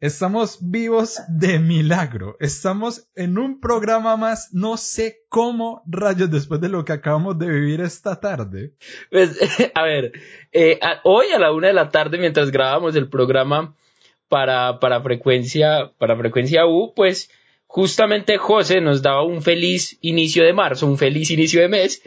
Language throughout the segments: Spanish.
estamos vivos de milagro. Estamos en un programa más, no sé cómo rayos después de lo que acabamos de vivir esta tarde. Pues, a ver, eh, hoy a la una de la tarde, mientras grabamos el programa para, para frecuencia, para frecuencia U, pues justamente José nos daba un feliz inicio de marzo, un feliz inicio de mes,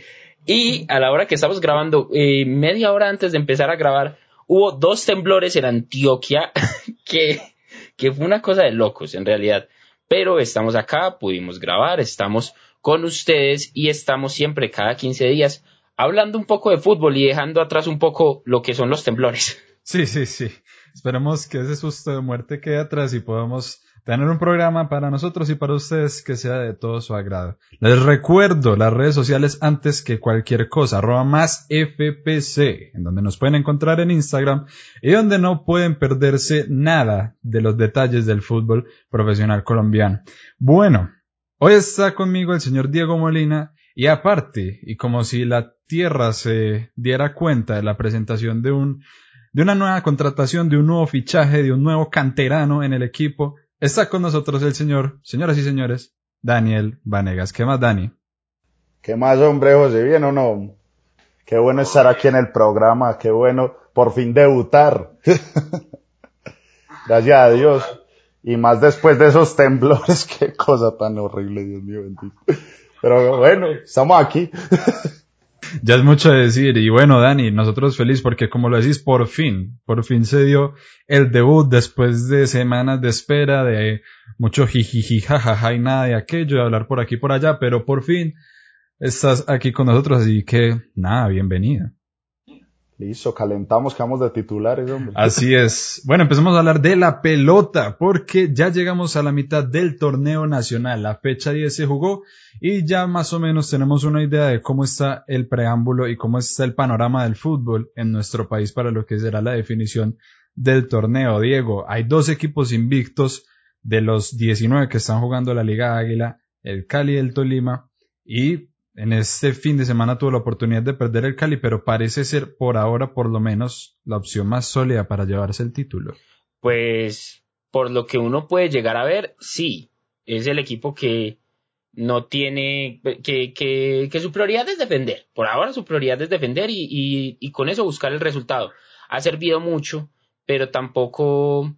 y a la hora que estamos grabando, eh, media hora antes de empezar a grabar, hubo dos temblores en Antioquia que, que fue una cosa de locos en realidad. Pero estamos acá, pudimos grabar, estamos con ustedes y estamos siempre cada 15 días hablando un poco de fútbol y dejando atrás un poco lo que son los temblores. Sí, sí, sí. Esperemos que ese susto de muerte quede atrás y podamos tener un programa para nosotros y para ustedes que sea de todo su agrado. Les recuerdo las redes sociales antes que cualquier cosa, arroba más FPC, en donde nos pueden encontrar en Instagram y donde no pueden perderse nada de los detalles del fútbol profesional colombiano. Bueno, hoy está conmigo el señor Diego Molina y aparte, y como si la tierra se diera cuenta de la presentación de un de una nueva contratación, de un nuevo fichaje, de un nuevo canterano en el equipo, está con nosotros el señor, señoras y señores, Daniel Vanegas. ¿Qué más, Dani? ¿Qué más, hombre, José? ¿Bien o no? Qué bueno estar aquí en el programa, qué bueno por fin debutar. Gracias a Dios. Y más después de esos temblores, qué cosa tan horrible, Dios mío bendito. Pero bueno, estamos aquí. Ya es mucho decir. Y bueno, Dani, nosotros feliz porque como lo decís, por fin, por fin se dio el debut después de semanas de espera, de mucho jijiji, jajaja y nada de aquello, de hablar por aquí por allá, pero por fin estás aquí con nosotros, así que nada, bienvenida. Listo, calentamos, quedamos de titulares, hombre. Así es. Bueno, empecemos a hablar de la pelota, porque ya llegamos a la mitad del torneo nacional. La fecha 10 se jugó y ya más o menos tenemos una idea de cómo está el preámbulo y cómo está el panorama del fútbol en nuestro país para lo que será la definición del torneo. Diego, hay dos equipos invictos de los 19 que están jugando la Liga Águila, el Cali y el Tolima, y en este fin de semana tuvo la oportunidad de perder el Cali, pero parece ser por ahora por lo menos la opción más sólida para llevarse el título. Pues por lo que uno puede llegar a ver, sí, es el equipo que no tiene, que, que, que su prioridad es defender. Por ahora su prioridad es defender y, y, y con eso buscar el resultado. Ha servido mucho, pero tampoco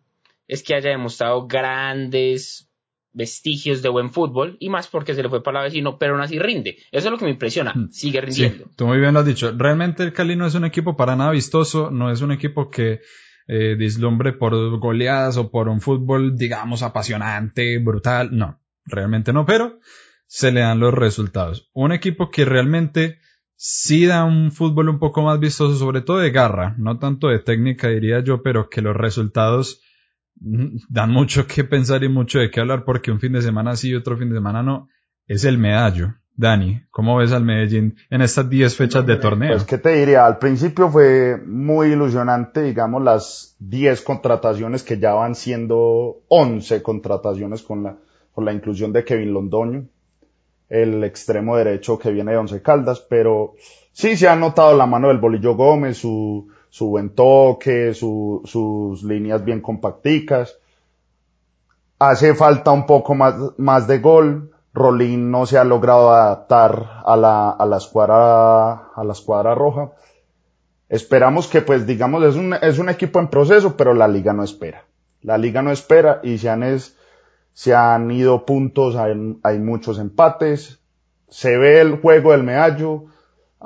es que haya demostrado grandes vestigios de buen fútbol y más porque se le fue para la vecino, pero aún así rinde. Eso es lo que me impresiona. Sigue rindiendo. Sí, tú muy bien lo has dicho. Realmente el Cali no es un equipo para nada vistoso, no es un equipo que eh, dislumbre por goleadas o por un fútbol, digamos, apasionante, brutal. No, realmente no, pero se le dan los resultados. Un equipo que realmente sí da un fútbol un poco más vistoso, sobre todo de garra, no tanto de técnica diría yo, pero que los resultados dan mucho que pensar y mucho de qué hablar porque un fin de semana sí y otro fin de semana no, es el medallo. Dani, ¿cómo ves al Medellín en estas 10 fechas de torneo? Pues qué te diría, al principio fue muy ilusionante, digamos, las 10 contrataciones que ya van siendo 11 contrataciones con la, con la inclusión de Kevin Londoño, el extremo derecho que viene de Once Caldas, pero sí se ha notado la mano del Bolillo Gómez, su, su buen toque, su, sus líneas bien compacticas. Hace falta un poco más, más de gol. Rolín no se ha logrado adaptar a la, a la escuadra, a la escuadra roja. Esperamos que, pues, digamos, es un, es un equipo en proceso, pero la liga no espera. La liga no espera y se han, es, se han ido puntos, hay, hay muchos empates. Se ve el juego del medallo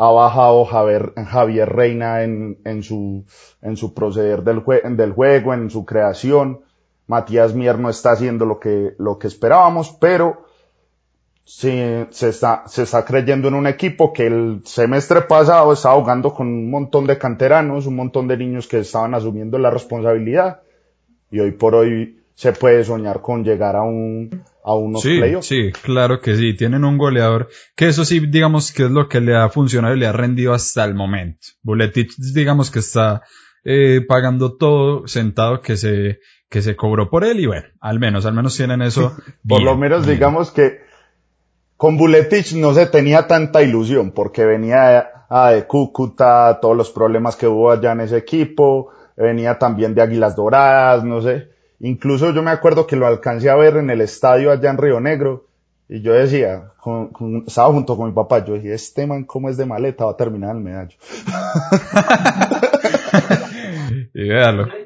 ha bajado Javier, Reina en, en, su, en su proceder del, jue, del juego, en su creación. Matías Mier no está haciendo lo que, lo que esperábamos, pero se, se, está, se está creyendo en un equipo que el semestre pasado estaba jugando con un montón de canteranos, un montón de niños que estaban asumiendo la responsabilidad y hoy por hoy se puede soñar con llegar a un a unos sí, playoffs. Sí, claro que sí. Tienen un goleador que eso sí, digamos que es lo que le ha funcionado y le ha rendido hasta el momento. Buletich, digamos que está eh, pagando todo sentado que se que se cobró por él y bueno, al menos, al menos tienen eso. por bien, lo menos bien. digamos que con Buletich no se tenía tanta ilusión porque venía ah, de Cúcuta, todos los problemas que hubo allá en ese equipo, venía también de Águilas Doradas, no sé. Incluso yo me acuerdo que lo alcancé a ver en el estadio allá en Río Negro y yo decía, con, con, estaba junto con mi papá, yo dije, este man cómo es de maleta, va a terminar el medallo.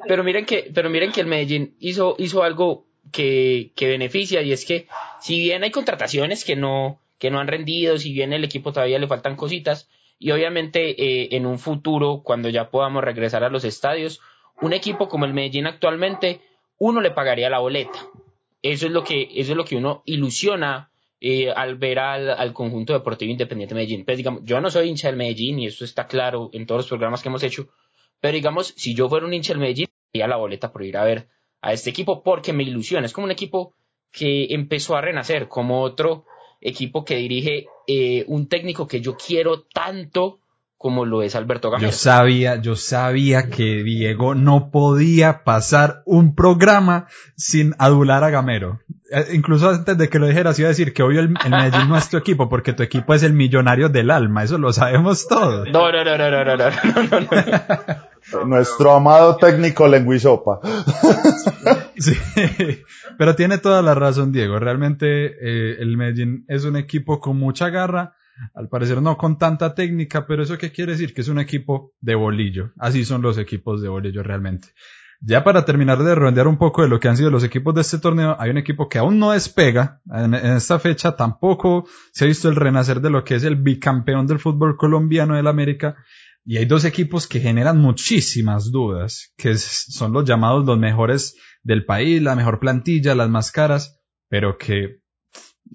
Pero miren que, pero miren que el Medellín hizo, hizo algo que, que beneficia y es que si bien hay contrataciones que no, que no han rendido, si bien el equipo todavía le faltan cositas, y obviamente eh, en un futuro, cuando ya podamos regresar a los estadios, un equipo como el Medellín actualmente, uno le pagaría la boleta. Eso es lo que, eso es lo que uno ilusiona eh, al ver al, al, conjunto deportivo independiente de Medellín. Pues digamos, yo no soy hincha del Medellín y eso está claro en todos los programas que hemos hecho, pero digamos, si yo fuera un hincha del Medellín, pagaría la boleta por ir a ver a este equipo porque me ilusiona. Es como un equipo que empezó a renacer, como otro equipo que dirige eh, un técnico que yo quiero tanto como lo es Alberto Gamero. Yo sabía, yo sabía que Diego no podía pasar un programa sin adular a Gamero. Eh, incluso antes de que lo dijeras, iba a decir que hoy el, el, Medellín no es tu equipo, porque tu equipo es el millonario del alma, eso lo sabemos todos. No, no, no, no, no, no, no, no, no. Nuestro amado técnico Lenguisopa. sí, pero tiene toda la razón, Diego. Realmente eh, el Medellín es un equipo con mucha garra. Al parecer no con tanta técnica, pero eso qué quiere decir? Que es un equipo de bolillo. Así son los equipos de bolillo realmente. Ya para terminar de redondear un poco de lo que han sido los equipos de este torneo, hay un equipo que aún no despega. En, en, esta fecha tampoco se ha visto el renacer de lo que es el bicampeón del fútbol colombiano del América. Y hay dos equipos que generan muchísimas dudas, que son los llamados los mejores del país, la mejor plantilla, las más caras, pero que,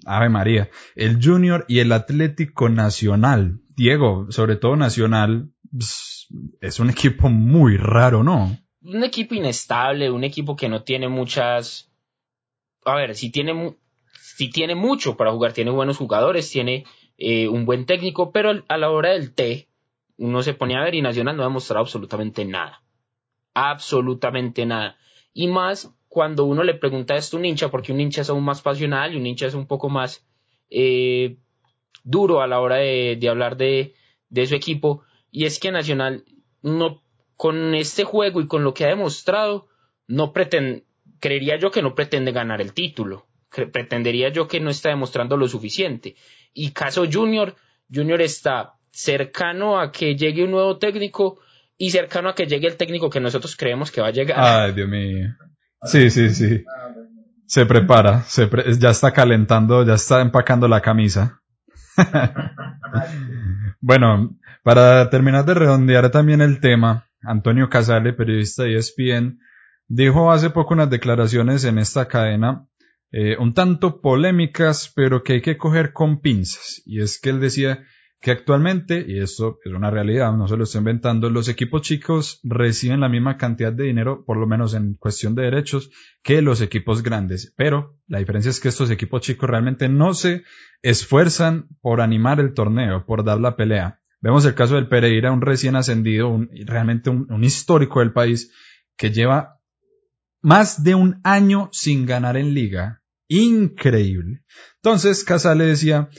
Ave María, el Junior y el Atlético Nacional. Diego, sobre todo Nacional, es un equipo muy raro, ¿no? Un equipo inestable, un equipo que no tiene muchas... A ver, si tiene, si tiene mucho para jugar, tiene buenos jugadores, tiene eh, un buen técnico, pero a la hora del té, uno se ponía a ver y Nacional no ha demostrado absolutamente nada. Absolutamente nada. Y más cuando uno le pregunta esto a un hincha, porque un hincha es aún más pasional y un hincha es un poco más eh, duro a la hora de, hablar de, de, su equipo. Y es que Nacional, no, con este juego y con lo que ha demostrado, no pretende, creería yo que no pretende ganar el título. Pretendería yo que no está demostrando lo suficiente. Y caso Junior, Junior está cercano a que llegue un nuevo técnico y cercano a que llegue el técnico que nosotros creemos que va a llegar. Ay, Dios mío. Sí, sí, sí. Se prepara, se pre ya está calentando, ya está empacando la camisa. bueno, para terminar de redondear también el tema, Antonio Casale, periodista de ESPN, dijo hace poco unas declaraciones en esta cadena eh, un tanto polémicas, pero que hay que coger con pinzas. Y es que él decía que actualmente, y esto es una realidad, no se lo estoy inventando, los equipos chicos reciben la misma cantidad de dinero, por lo menos en cuestión de derechos, que los equipos grandes. Pero la diferencia es que estos equipos chicos realmente no se esfuerzan por animar el torneo, por dar la pelea. Vemos el caso del Pereira, un recién ascendido, un, realmente un, un histórico del país, que lleva más de un año sin ganar en liga. Increíble. Entonces, Casale decía,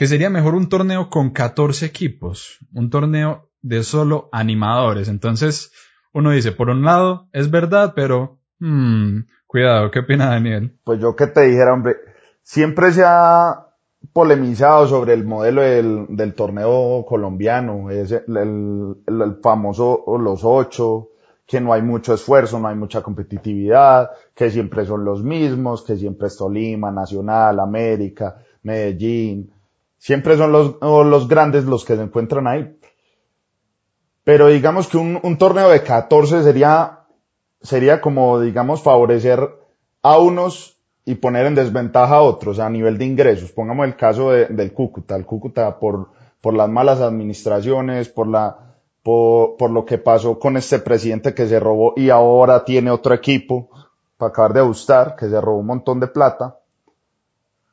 que sería mejor un torneo con 14 equipos, un torneo de solo animadores. Entonces, uno dice, por un lado, es verdad, pero, hmm, cuidado, ¿qué opina Daniel? Pues yo que te dijera, hombre, siempre se ha polemizado sobre el modelo del, torneo colombiano, el, el, famoso los ocho, que no hay mucho esfuerzo, no hay mucha competitividad, que siempre son los mismos, que siempre es Tolima, Nacional, América, Medellín, siempre son los, los grandes los que se encuentran ahí. Pero digamos que un, un torneo de 14 sería, sería como, digamos, favorecer a unos y poner en desventaja a otros a nivel de ingresos. Pongamos el caso de, del Cúcuta. El Cúcuta por, por las malas administraciones, por la, por, por lo que pasó con este presidente que se robó y ahora tiene otro equipo para acabar de ajustar, que se robó un montón de plata,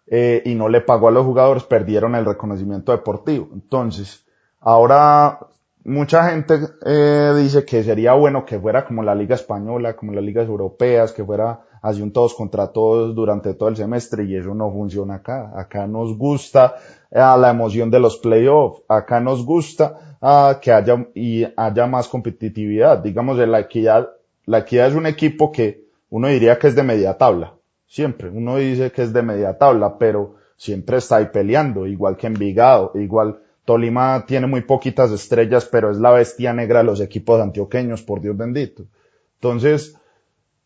eh, y no le pagó a los jugadores, perdieron el reconocimiento deportivo. Entonces, ahora mucha gente eh, dice que sería bueno que fuera como la Liga Española, como las ligas europeas, que fuera así un todos contra todos durante todo el semestre y eso no funciona acá. Acá nos gusta eh, la emoción de los playoffs, acá nos gusta ah, que haya y haya más competitividad. Digamos, la equidad, la equidad es un equipo que uno diría que es de media tabla, siempre. Uno dice que es de media tabla, pero siempre está ahí peleando, igual que Envigado, igual Tolima tiene muy poquitas estrellas, pero es la bestia negra de los equipos antioqueños, por Dios bendito. Entonces,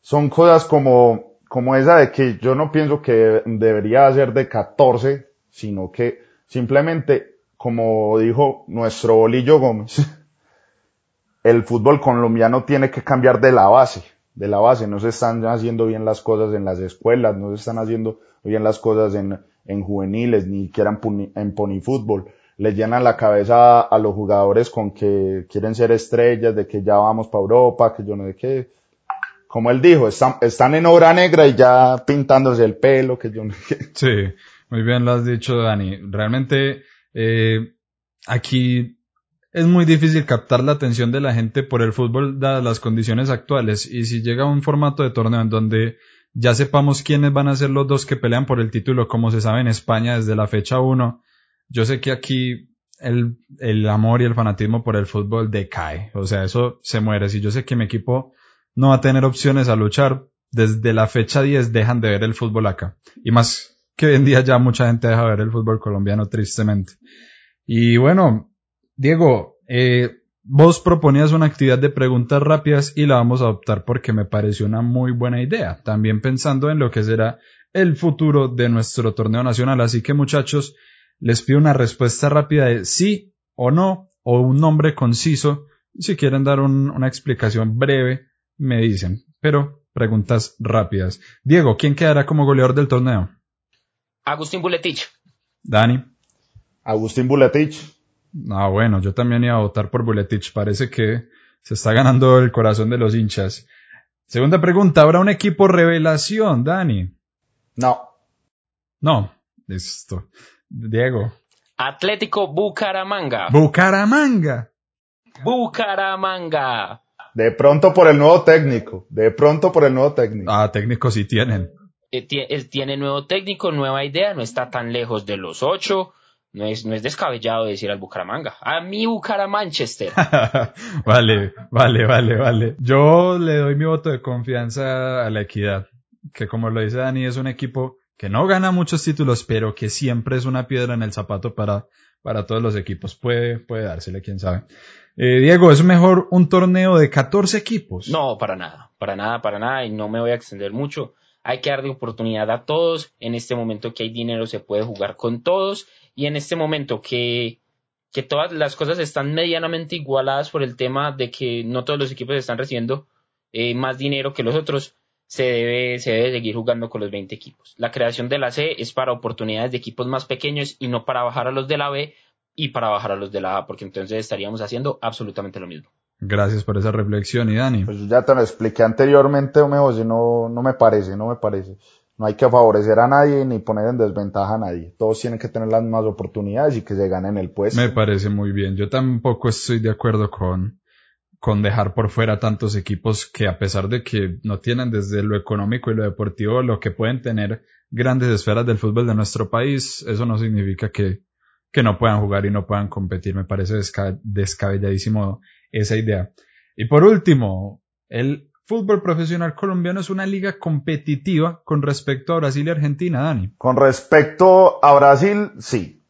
son cosas como, como esa de que yo no pienso que debería ser de 14, sino que simplemente, como dijo nuestro Bolillo Gómez, el fútbol colombiano tiene que cambiar de la base, de la base. No se están haciendo bien las cosas en las escuelas, no se están haciendo bien las cosas en, en juveniles, ni siquiera en, ponifútbol le llenan la cabeza a, los jugadores con que quieren ser estrellas, de que ya vamos para Europa, que yo no sé qué. Como él dijo, están, están en obra negra y ya pintándose el pelo, que yo no sé qué. Sí, muy bien lo has dicho, Dani. Realmente, eh, aquí es muy difícil captar la atención de la gente por el fútbol dadas las condiciones actuales. Y si llega un formato de torneo en donde ya sepamos quiénes van a ser los dos que pelean por el título, como se sabe en España desde la fecha 1, yo sé que aquí el, el amor y el fanatismo por el fútbol decae. O sea, eso se muere. Si yo sé que mi equipo no va a tener opciones a luchar, desde la fecha 10 dejan de ver el fútbol acá. Y más que hoy en día ya mucha gente deja de ver el fútbol colombiano, tristemente. Y bueno, Diego, eh, vos proponías una actividad de preguntas rápidas y la vamos a adoptar porque me pareció una muy buena idea. También pensando en lo que será el futuro de nuestro torneo nacional. Así que muchachos, les pido una respuesta rápida de sí o no, o un nombre conciso. Si quieren dar una explicación breve, me dicen. Pero preguntas rápidas. Diego, ¿quién quedará como goleador del torneo? Agustín Buletich. Dani. Agustín Buletich. Ah, bueno, yo también iba a votar por Buletich. Parece que se está ganando el corazón de los hinchas. Segunda pregunta, ¿habrá un equipo revelación, Dani? No. No, listo. Diego. Atlético Bucaramanga. Bucaramanga. Bucaramanga. De pronto por el nuevo técnico. De pronto por el nuevo técnico. Ah, técnicos sí tienen. Eh, tiene nuevo técnico, nueva idea, no está tan lejos de los ocho. No es, no es descabellado decir al Bucaramanga. A mi Bucaramanchester. vale, vale, vale, vale. Yo le doy mi voto de confianza a la equidad. Que como lo dice Dani, es un equipo que no gana muchos títulos, pero que siempre es una piedra en el zapato para, para todos los equipos. Puede, puede dársele, quién sabe. Eh, Diego, ¿es mejor un torneo de 14 equipos? No, para nada, para nada, para nada, y no me voy a extender mucho. Hay que darle oportunidad a todos. En este momento que hay dinero se puede jugar con todos, y en este momento que, que todas las cosas están medianamente igualadas por el tema de que no todos los equipos están recibiendo eh, más dinero que los otros, se debe, se debe seguir jugando con los 20 equipos. La creación de la C es para oportunidades de equipos más pequeños y no para bajar a los de la B y para bajar a los de la A, porque entonces estaríamos haciendo absolutamente lo mismo. Gracias por esa reflexión, y Dani. Pues ya te lo expliqué anteriormente, José, no, no me parece, no me parece. No hay que favorecer a nadie ni poner en desventaja a nadie. Todos tienen que tener las mismas oportunidades y que se ganen el puesto. Me parece muy bien. Yo tampoco estoy de acuerdo con, con dejar por fuera tantos equipos que a pesar de que no tienen desde lo económico y lo deportivo lo que pueden tener grandes esferas del fútbol de nuestro país, eso no significa que, que no puedan jugar y no puedan competir. Me parece descabelladísimo esa idea. Y por último, el fútbol profesional colombiano es una liga competitiva con respecto a Brasil y Argentina, Dani. Con respecto a Brasil, sí.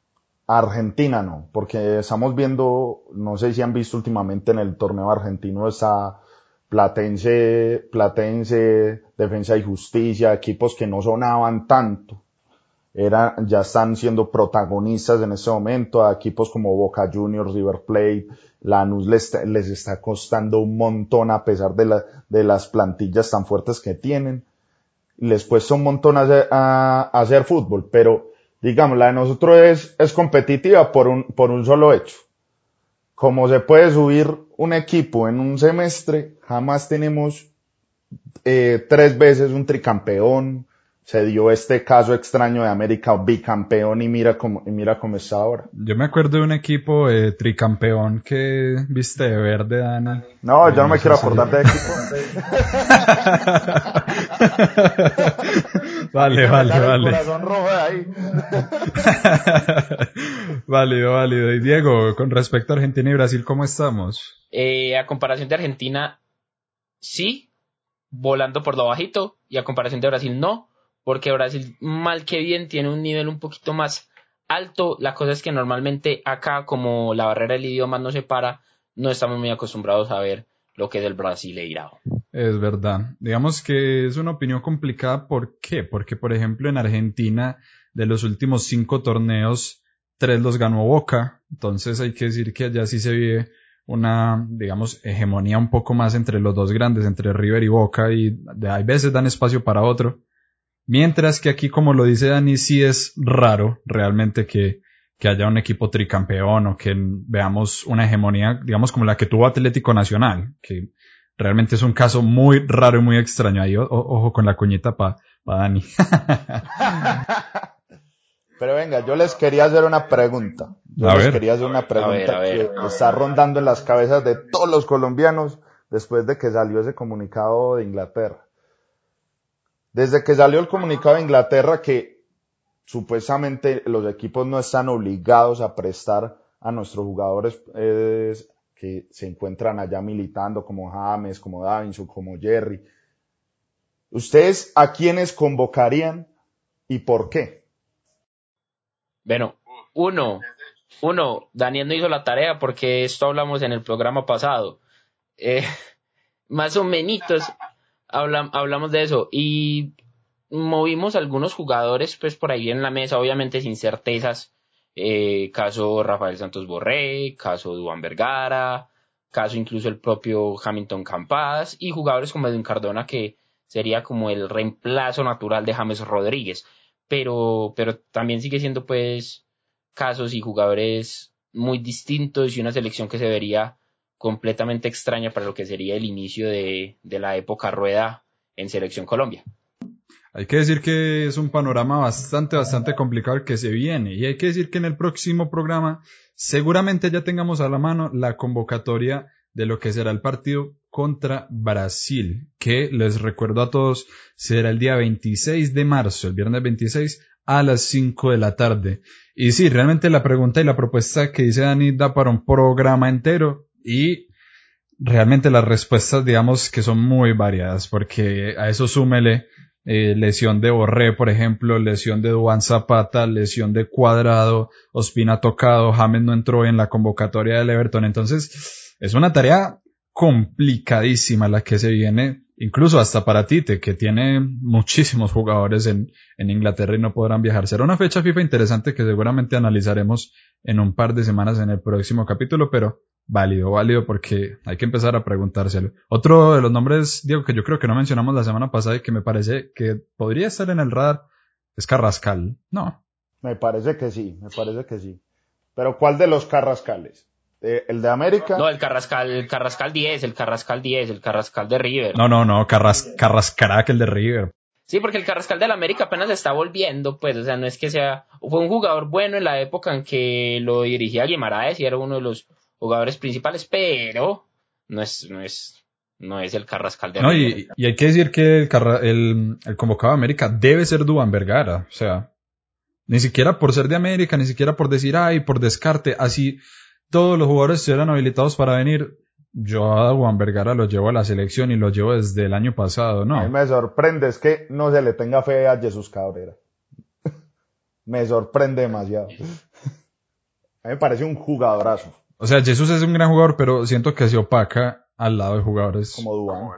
Argentina no, porque estamos viendo, no sé si han visto últimamente en el torneo argentino esa Platense, Platense, Defensa y Justicia, equipos que no sonaban tanto. Era, ya están siendo protagonistas en este momento a equipos como Boca Juniors, River Plate, Lanús les, les está costando un montón a pesar de, la, de las plantillas tan fuertes que tienen. Les cuesta un montón hacer, fútbol, pero digamos, la de nosotros es, es competitiva por un, por un solo hecho. Como se puede subir un equipo en un semestre, jamás tenemos eh, tres veces un tricampeón, se dio este caso extraño de América bicampeón y mira cómo, y mira cómo está ahora. Yo me acuerdo de un equipo eh, tricampeón que viste de verde, Dani. No, yo no me quiero acordar de equipo. vale, vale, vale. corazón rojo de ahí. válido, válido. Y Diego, con respecto a Argentina y Brasil, ¿cómo estamos? Eh, a comparación de Argentina, sí, volando por lo bajito, y a comparación de Brasil, no porque Brasil mal que bien tiene un nivel un poquito más alto. La cosa es que normalmente acá, como la barrera del idioma no se para, no estamos muy acostumbrados a ver lo que es el brasileirao. Es verdad. Digamos que es una opinión complicada. ¿Por qué? Porque, por ejemplo, en Argentina, de los últimos cinco torneos, tres los ganó Boca. Entonces hay que decir que allá sí se vive una, digamos, hegemonía un poco más entre los dos grandes, entre River y Boca, y hay veces dan espacio para otro. Mientras que aquí, como lo dice Dani, sí es raro realmente que, que haya un equipo tricampeón o que veamos una hegemonía, digamos, como la que tuvo Atlético Nacional, que realmente es un caso muy raro y muy extraño. Ahí, ojo con la cuñita para pa Dani. Pero venga, yo les quería hacer una pregunta. Yo les quería hacer una pregunta que está rondando en las cabezas de todos los colombianos después de que salió ese comunicado de Inglaterra. Desde que salió el comunicado de Inglaterra que supuestamente los equipos no están obligados a prestar a nuestros jugadores eh, que se encuentran allá militando como James, como Davinson, como Jerry. ¿Ustedes a quiénes convocarían y por qué? Bueno, uno, uno, Daniel no hizo la tarea porque esto hablamos en el programa pasado. Eh, más o menos hablamos de eso y movimos algunos jugadores pues por ahí en la mesa, obviamente sin certezas. Eh, caso Rafael Santos Borré, caso Duan Vergara, caso incluso el propio Hamilton Campas y jugadores como Edwin Cardona que sería como el reemplazo natural de James Rodríguez. Pero, pero también sigue siendo pues casos y jugadores muy distintos y una selección que se vería completamente extraña para lo que sería el inicio de, la época rueda en Selección Colombia. Hay que decir que es un panorama bastante, bastante complicado el que se viene. Y hay que decir que en el próximo programa seguramente ya tengamos a la mano la convocatoria de lo que será el partido contra Brasil, que les recuerdo a todos, será el día 26 de marzo, el viernes 26 a las 5 de la tarde. Y sí, realmente la pregunta y la propuesta que dice Dani da para un programa entero. Y realmente las respuestas, digamos que son muy variadas, porque a eso súmele eh, lesión de Borré, por ejemplo, lesión de Duan Zapata, lesión de Cuadrado, Ospina tocado, James no entró en la convocatoria del Everton. Entonces, es una tarea complicadísima la que se viene, incluso hasta para Tite, que tiene muchísimos jugadores en, en Inglaterra y no podrán viajar. Será una fecha FIFA interesante que seguramente analizaremos en un par de semanas en el próximo capítulo, pero válido, válido, porque hay que empezar a preguntárselo. Otro de los nombres, Diego, que yo creo que no mencionamos la semana pasada y que me parece que podría estar en el radar, es Carrascal, ¿no? Me parece que sí, me parece que sí. Pero ¿cuál de los Carrascales? Eh, ¿El de América? No, el Carrascal, el Carrascal 10, el Carrascal 10, el Carrascal de River. No, no, no, Carras, Carrascarac, el de River. Sí, porque el Carrascal del América apenas está volviendo, pues, o sea, no es que sea, fue un jugador bueno en la época en que lo dirigía Guimaraes y era uno de los jugadores principales, pero no es, no es, no es el Carrascal de No, y, y, hay que decir que el, el, el convocado de América debe ser Duan Vergara, o sea, ni siquiera por ser de América, ni siquiera por decir, ay, por descarte, así todos los jugadores eran habilitados para venir. Yo a Juan Vergara lo llevo a la selección y lo llevo desde el año pasado, ¿no? A mí me sorprende, es que no se le tenga fe a Jesús Cabrera. me sorprende demasiado. A mí me parece un jugadorazo. O sea, Jesús es un gran jugador, pero siento que se opaca al lado de jugadores. Como Duan.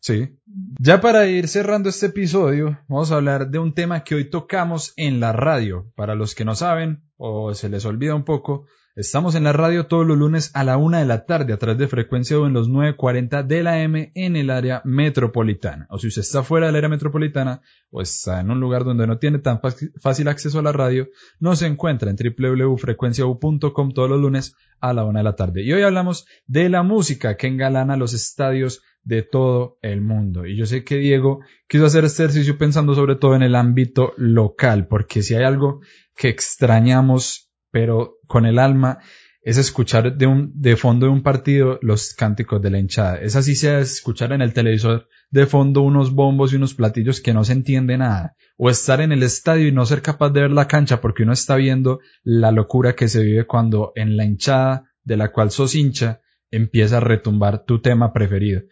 Sí. Ya para ir cerrando este episodio, vamos a hablar de un tema que hoy tocamos en la radio. Para los que no saben o se les olvida un poco, estamos en la radio todos los lunes a la una de la tarde a través de frecuencia en los 940 de la M en el área metropolitana. O si usted está fuera del área metropolitana o está en un lugar donde no tiene tan fácil acceso a la radio, nos encuentra en www.frecuenciau.com todos los lunes a la una de la tarde. Y hoy hablamos de la música que engalana los estadios de todo el mundo. Y yo sé que Diego quiso hacer este ejercicio pensando sobre todo en el ámbito local, porque si hay algo que extrañamos, pero con el alma, es escuchar de, un, de fondo de un partido los cánticos de la hinchada. Es así sea escuchar en el televisor de fondo unos bombos y unos platillos que no se entiende nada. O estar en el estadio y no ser capaz de ver la cancha porque uno está viendo la locura que se vive cuando en la hinchada de la cual sos hincha empieza a retumbar tu tema preferido.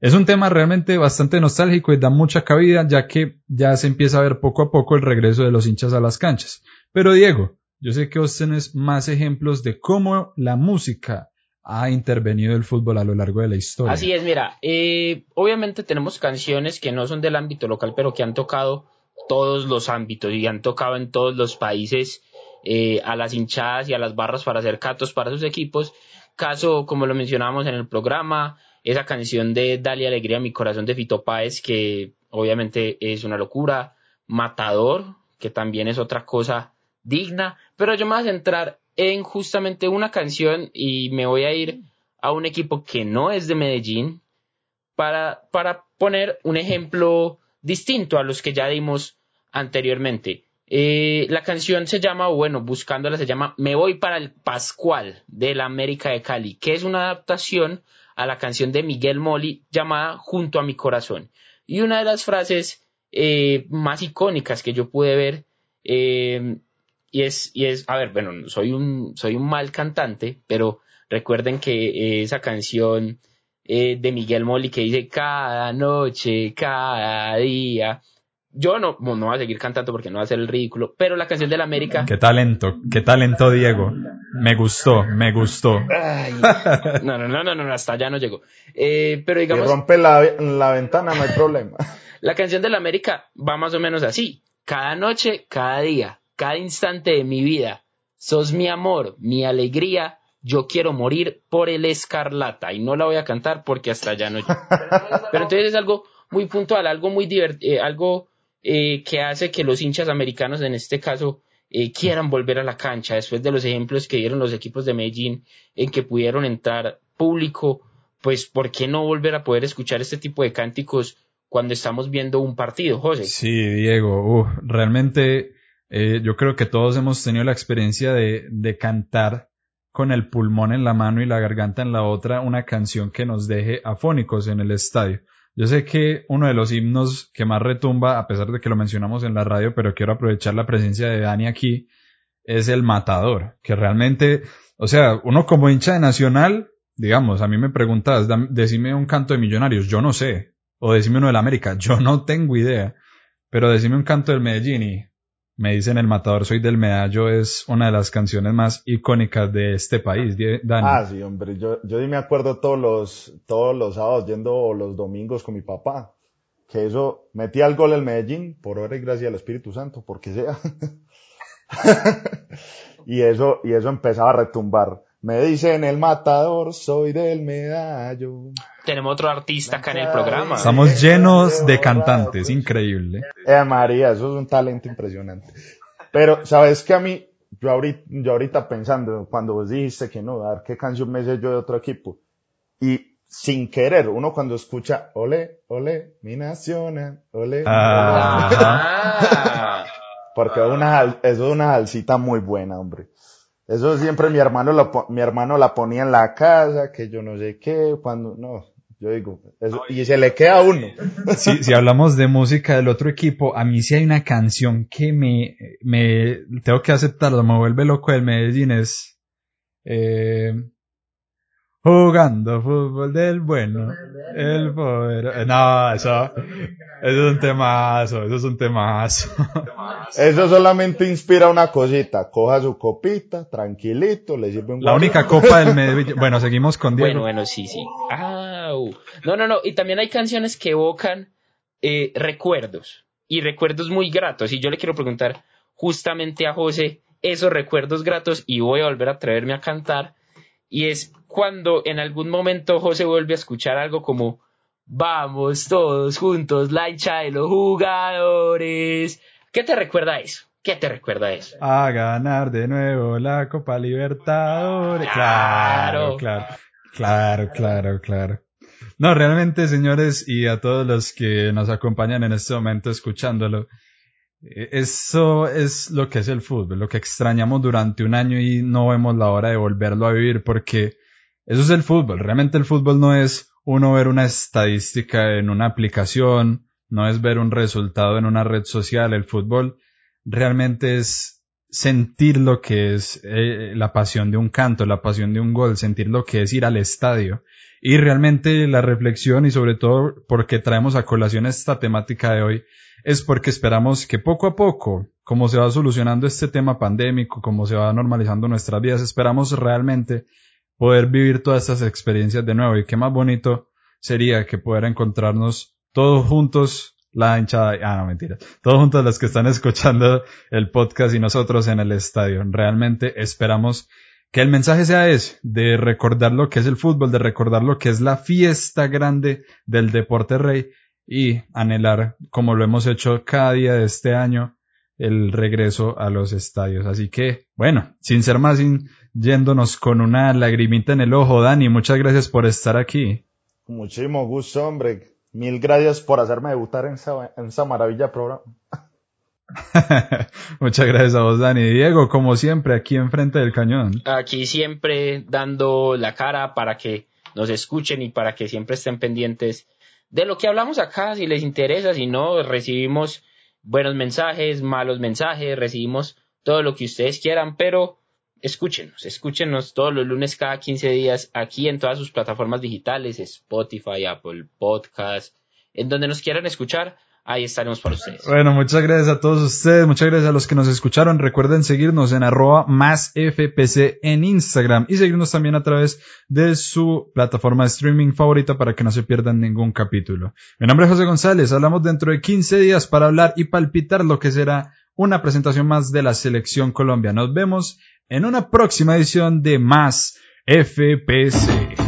Es un tema realmente bastante nostálgico y da mucha cabida ya que ya se empieza a ver poco a poco el regreso de los hinchas a las canchas. Pero Diego, yo sé que vos tenés más ejemplos de cómo la música ha intervenido el fútbol a lo largo de la historia. Así es, mira, eh, obviamente tenemos canciones que no son del ámbito local, pero que han tocado todos los ámbitos y han tocado en todos los países eh, a las hinchadas y a las barras para hacer catos para sus equipos. Caso, como lo mencionábamos en el programa, esa canción de Dale Alegría a mi corazón de Fito Páez, que obviamente es una locura, Matador, que también es otra cosa digna, pero yo me voy a centrar en justamente una canción y me voy a ir a un equipo que no es de Medellín para, para poner un ejemplo distinto a los que ya dimos anteriormente. Eh, la canción se llama, bueno, buscándola se llama Me voy para el Pascual de la América de Cali, que es una adaptación a la canción de Miguel Moli llamada Junto a mi corazón. Y una de las frases eh, más icónicas que yo pude ver, eh, y, es, y es, a ver, bueno, soy un, soy un mal cantante, pero recuerden que esa canción eh, de Miguel Moli que dice cada noche, cada día, yo no, no voy a seguir cantando porque no va a ser el ridículo, pero la canción de la América. Qué talento, qué talento, Diego. Me gustó, me gustó. no, no, no, no, hasta allá no llegó. Eh, pero digamos. Si rompe la, la ventana, no hay problema. La canción de la América va más o menos así. Cada noche, cada día, cada instante de mi vida. Sos mi amor, mi alegría. Yo quiero morir por el escarlata. Y no la voy a cantar porque hasta allá no. Pero entonces es algo muy puntual, algo muy divertido, eh, algo eh, que hace que los hinchas americanos en este caso eh, quieran volver a la cancha después de los ejemplos que dieron los equipos de Medellín en que pudieron entrar público, pues ¿por qué no volver a poder escuchar este tipo de cánticos cuando estamos viendo un partido, José? Sí, Diego, realmente eh, yo creo que todos hemos tenido la experiencia de, de cantar con el pulmón en la mano y la garganta en la otra una canción que nos deje afónicos en el estadio. Yo sé que uno de los himnos que más retumba, a pesar de que lo mencionamos en la radio, pero quiero aprovechar la presencia de Dani aquí, es el Matador, que realmente, o sea, uno como hincha de Nacional, digamos, a mí me preguntas, decime un canto de Millonarios, yo no sé, o decime uno del América, yo no tengo idea, pero decime un canto del Medellín y me dicen El Matador Soy del Medallo es una de las canciones más icónicas de este país, Dani. Ah, sí, hombre. Yo, yo me acuerdo todos los, todos los sábados yendo los domingos con mi papá. Que eso, metía el gol el Medellín, por obra y gracia del Espíritu Santo, porque sea. y eso, y eso empezaba a retumbar. Me dicen el matador, soy del medallo. Tenemos otro artista acá en el programa. Estamos llenos de cantantes, increíble. Eh, María, eso es un talento impresionante. Pero, ¿sabes que a mí, yo ahorita, yo ahorita pensando, cuando vos dijiste que no, a ver qué canción me sé yo de otro equipo, y sin querer, uno cuando escucha, ole, ole, mi nación, ole, ah. porque una, eso es una salsita muy buena, hombre. Eso siempre mi hermano lo, mi hermano la ponía en la casa, que yo no sé qué, cuando, no, yo digo, eso, y se le queda a uno. Si, si hablamos de música del otro equipo, a mí sí hay una canción que me, me, tengo que aceptarlo, me vuelve loco el Medellín, es, eh, Jugando fútbol del bueno, el poder. No, eso, eso es un temazo, eso es un temazo. Eso solamente inspira una cosita. Coja su copita, tranquilito, le sirve un La única copa del Medellín. Bueno, seguimos con Diego. Bueno, bueno, sí, sí. Ah. No, no, no. Y también hay canciones que evocan eh, recuerdos y recuerdos muy gratos. Y yo le quiero preguntar justamente a José esos recuerdos gratos y voy a volver a atreverme a cantar. Y es cuando en algún momento José vuelve a escuchar algo como Vamos todos juntos, la hincha de los jugadores. ¿Qué te recuerda eso? ¿Qué te recuerda eso? A ganar de nuevo la Copa Libertadores. Claro, claro, claro, claro, claro. No, realmente, señores, y a todos los que nos acompañan en este momento escuchándolo, eh, eso es lo que es el fútbol, lo que extrañamos durante un año y no vemos la hora de volverlo a vivir porque eso es el fútbol. Realmente el fútbol no es uno ver una estadística en una aplicación, no es ver un resultado en una red social, el fútbol realmente es sentir lo que es eh, la pasión de un canto, la pasión de un gol, sentir lo que es ir al estadio. Y realmente la reflexión y sobre todo porque traemos a colación esta temática de hoy es porque esperamos que poco a poco, como se va solucionando este tema pandémico, como se va normalizando nuestras vidas, esperamos realmente poder vivir todas estas experiencias de nuevo. Y qué más bonito sería que poder encontrarnos todos juntos, la hinchada, ah, no, mentira, todos juntos los que están escuchando el podcast y nosotros en el estadio. Realmente esperamos que el mensaje sea ese, de recordar lo que es el fútbol, de recordar lo que es la fiesta grande del deporte rey y anhelar, como lo hemos hecho cada día de este año, el regreso a los estadios. Así que, bueno, sin ser más, sin, yéndonos con una lagrimita en el ojo, Dani, muchas gracias por estar aquí. Muchísimo gusto, hombre. Mil gracias por hacerme debutar en esa, en esa maravilla programa. Muchas gracias a vos, Dani. Diego, como siempre, aquí enfrente del cañón. Aquí siempre dando la cara para que nos escuchen y para que siempre estén pendientes de lo que hablamos acá, si les interesa, si no, recibimos buenos mensajes, malos mensajes, recibimos todo lo que ustedes quieran, pero escúchenos, escúchenos todos los lunes cada 15 días aquí en todas sus plataformas digitales, Spotify, Apple Podcast, en donde nos quieran escuchar ahí estaremos para ustedes. Bueno, muchas gracias a todos ustedes, muchas gracias a los que nos escucharon. Recuerden seguirnos en arroba más FPC en Instagram y seguirnos también a través de su plataforma de streaming favorita para que no se pierdan ningún capítulo. Mi nombre es José González, hablamos dentro de 15 días para hablar y palpitar lo que será una presentación más de la Selección Colombia. Nos vemos en una próxima edición de Más FPC.